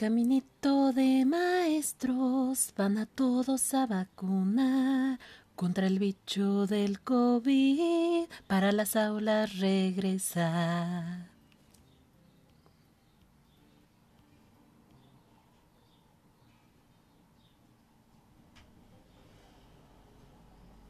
Caminito de maestros, van a todos a vacunar contra el bicho del COVID para las aulas regresar.